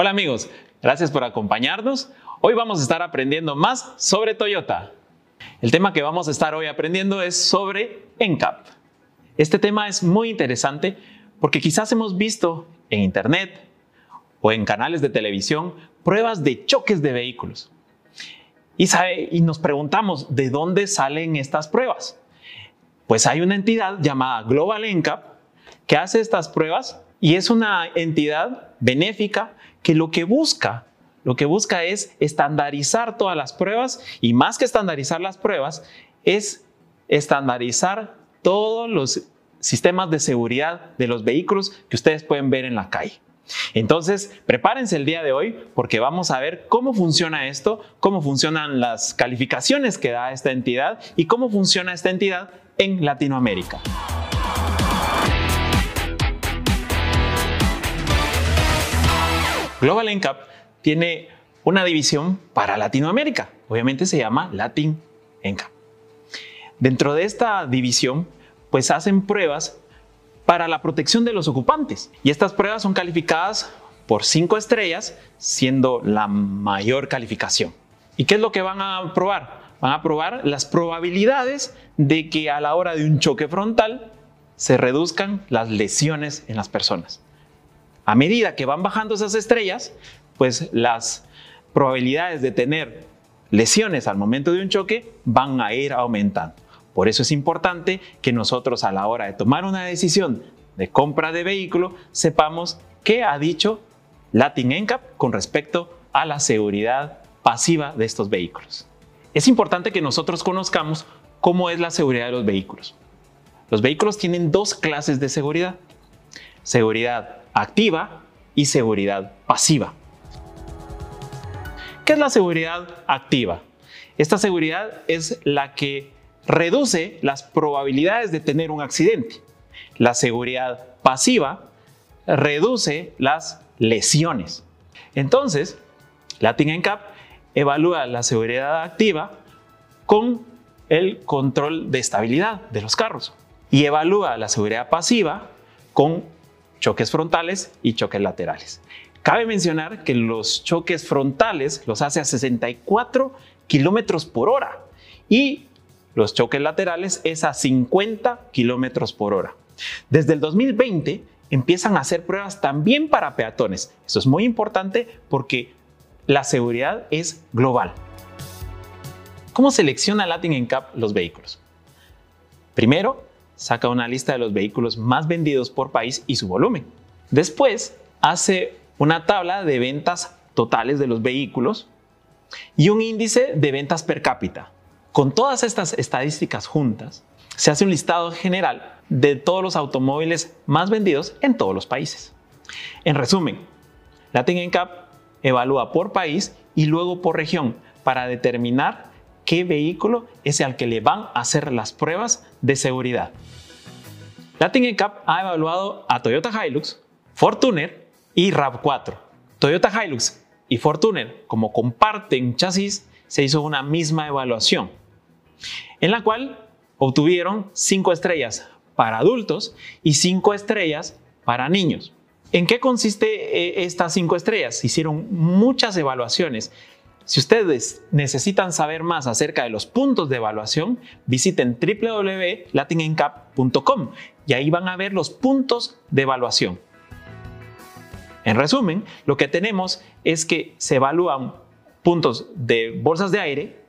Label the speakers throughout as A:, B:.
A: Hola amigos, gracias por acompañarnos. Hoy vamos a estar aprendiendo más sobre Toyota. El tema que vamos a estar hoy aprendiendo es sobre NCAP. Este tema es muy interesante porque quizás hemos visto en internet o en canales de televisión pruebas de choques de vehículos. Y, y nos preguntamos, ¿de dónde salen estas pruebas? Pues hay una entidad llamada Global NCAP que hace estas pruebas y es una entidad benéfica que lo que busca, lo que busca es estandarizar todas las pruebas y más que estandarizar las pruebas, es estandarizar todos los sistemas de seguridad de los vehículos que ustedes pueden ver en la calle. Entonces, prepárense el día de hoy porque vamos a ver cómo funciona esto, cómo funcionan las calificaciones que da esta entidad y cómo funciona esta entidad en Latinoamérica. Global NCAP tiene una división para Latinoamérica. Obviamente se llama Latin NCAP. Dentro de esta división, pues hacen pruebas para la protección de los ocupantes. Y estas pruebas son calificadas por cinco estrellas, siendo la mayor calificación. ¿Y qué es lo que van a probar? Van a probar las probabilidades de que a la hora de un choque frontal se reduzcan las lesiones en las personas. A medida que van bajando esas estrellas, pues las probabilidades de tener lesiones al momento de un choque van a ir aumentando. Por eso es importante que nosotros a la hora de tomar una decisión de compra de vehículo sepamos qué ha dicho Latin NCAP con respecto a la seguridad pasiva de estos vehículos. Es importante que nosotros conozcamos cómo es la seguridad de los vehículos. Los vehículos tienen dos clases de seguridad. Seguridad activa y seguridad pasiva. ¿Qué es la seguridad activa? Esta seguridad es la que reduce las probabilidades de tener un accidente. La seguridad pasiva reduce las lesiones. Entonces, Latin NCAP evalúa la seguridad activa con el control de estabilidad de los carros y evalúa la seguridad pasiva con choques frontales y choques laterales. Cabe mencionar que los choques frontales los hace a 64 kilómetros por hora y los choques laterales es a 50 kilómetros por hora. Desde el 2020 empiezan a hacer pruebas también para peatones. Eso es muy importante porque la seguridad es global. ¿Cómo selecciona Latin NCAP los vehículos? Primero, saca una lista de los vehículos más vendidos por país y su volumen. Después hace una tabla de ventas totales de los vehículos y un índice de ventas per cápita. Con todas estas estadísticas juntas, se hace un listado general de todos los automóviles más vendidos en todos los países. En resumen, Latin NCAP evalúa por país y luego por región para determinar qué vehículo es el que le van a hacer las pruebas de seguridad. Latin NCAP ha evaluado a Toyota Hilux, Fortuner y RAV4. Toyota Hilux y Fortuner, como comparten chasis, se hizo una misma evaluación, en la cual obtuvieron 5 estrellas para adultos y 5 estrellas para niños. ¿En qué consiste eh, estas 5 estrellas? Hicieron muchas evaluaciones si ustedes necesitan saber más acerca de los puntos de evaluación, visiten www.latinencap.com y ahí van a ver los puntos de evaluación. En resumen, lo que tenemos es que se evalúan puntos de bolsas de aire,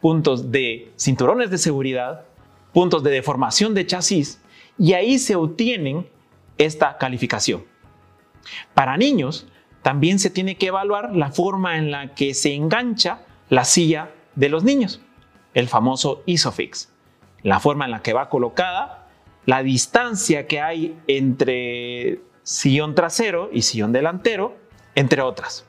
A: puntos de cinturones de seguridad, puntos de deformación de chasis y ahí se obtienen esta calificación. Para niños, también se tiene que evaluar la forma en la que se engancha la silla de los niños, el famoso ISOFIX, la forma en la que va colocada, la distancia que hay entre sillón trasero y sillón delantero, entre otras.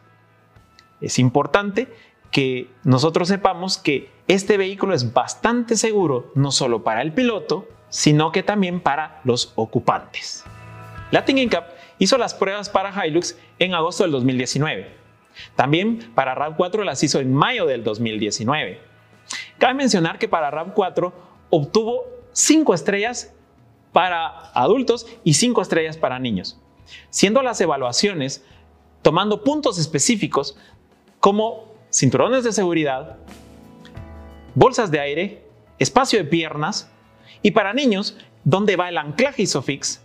A: Es importante que nosotros sepamos que este vehículo es bastante seguro no solo para el piloto, sino que también para los ocupantes. Latin NCAP hizo las pruebas para Hilux en agosto del 2019. También para RAV4 las hizo en mayo del 2019. Cabe mencionar que para RAV4 obtuvo 5 estrellas para adultos y 5 estrellas para niños, siendo las evaluaciones tomando puntos específicos como cinturones de seguridad, bolsas de aire, espacio de piernas y para niños, dónde va el anclaje ISOFIX,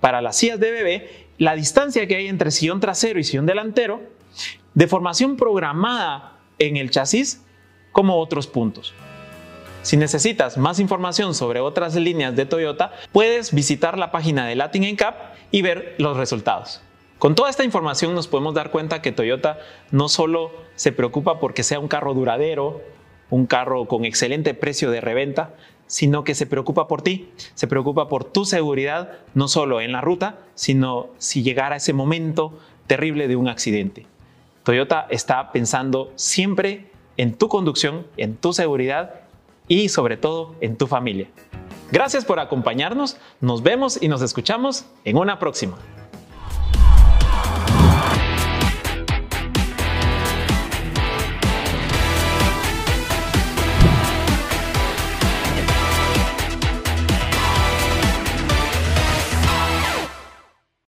A: para las sillas de bebé, la distancia que hay entre sillón trasero y sillón delantero, deformación programada en el chasis, como otros puntos. Si necesitas más información sobre otras líneas de Toyota, puedes visitar la página de Latin NCAP y ver los resultados. Con toda esta información nos podemos dar cuenta que Toyota no solo se preocupa porque sea un carro duradero, un carro con excelente precio de reventa, sino que se preocupa por ti, se preocupa por tu seguridad, no solo en la ruta, sino si llegara ese momento terrible de un accidente. Toyota está pensando siempre en tu conducción, en tu seguridad y sobre todo en tu familia. Gracias por acompañarnos, nos vemos y nos escuchamos en una próxima.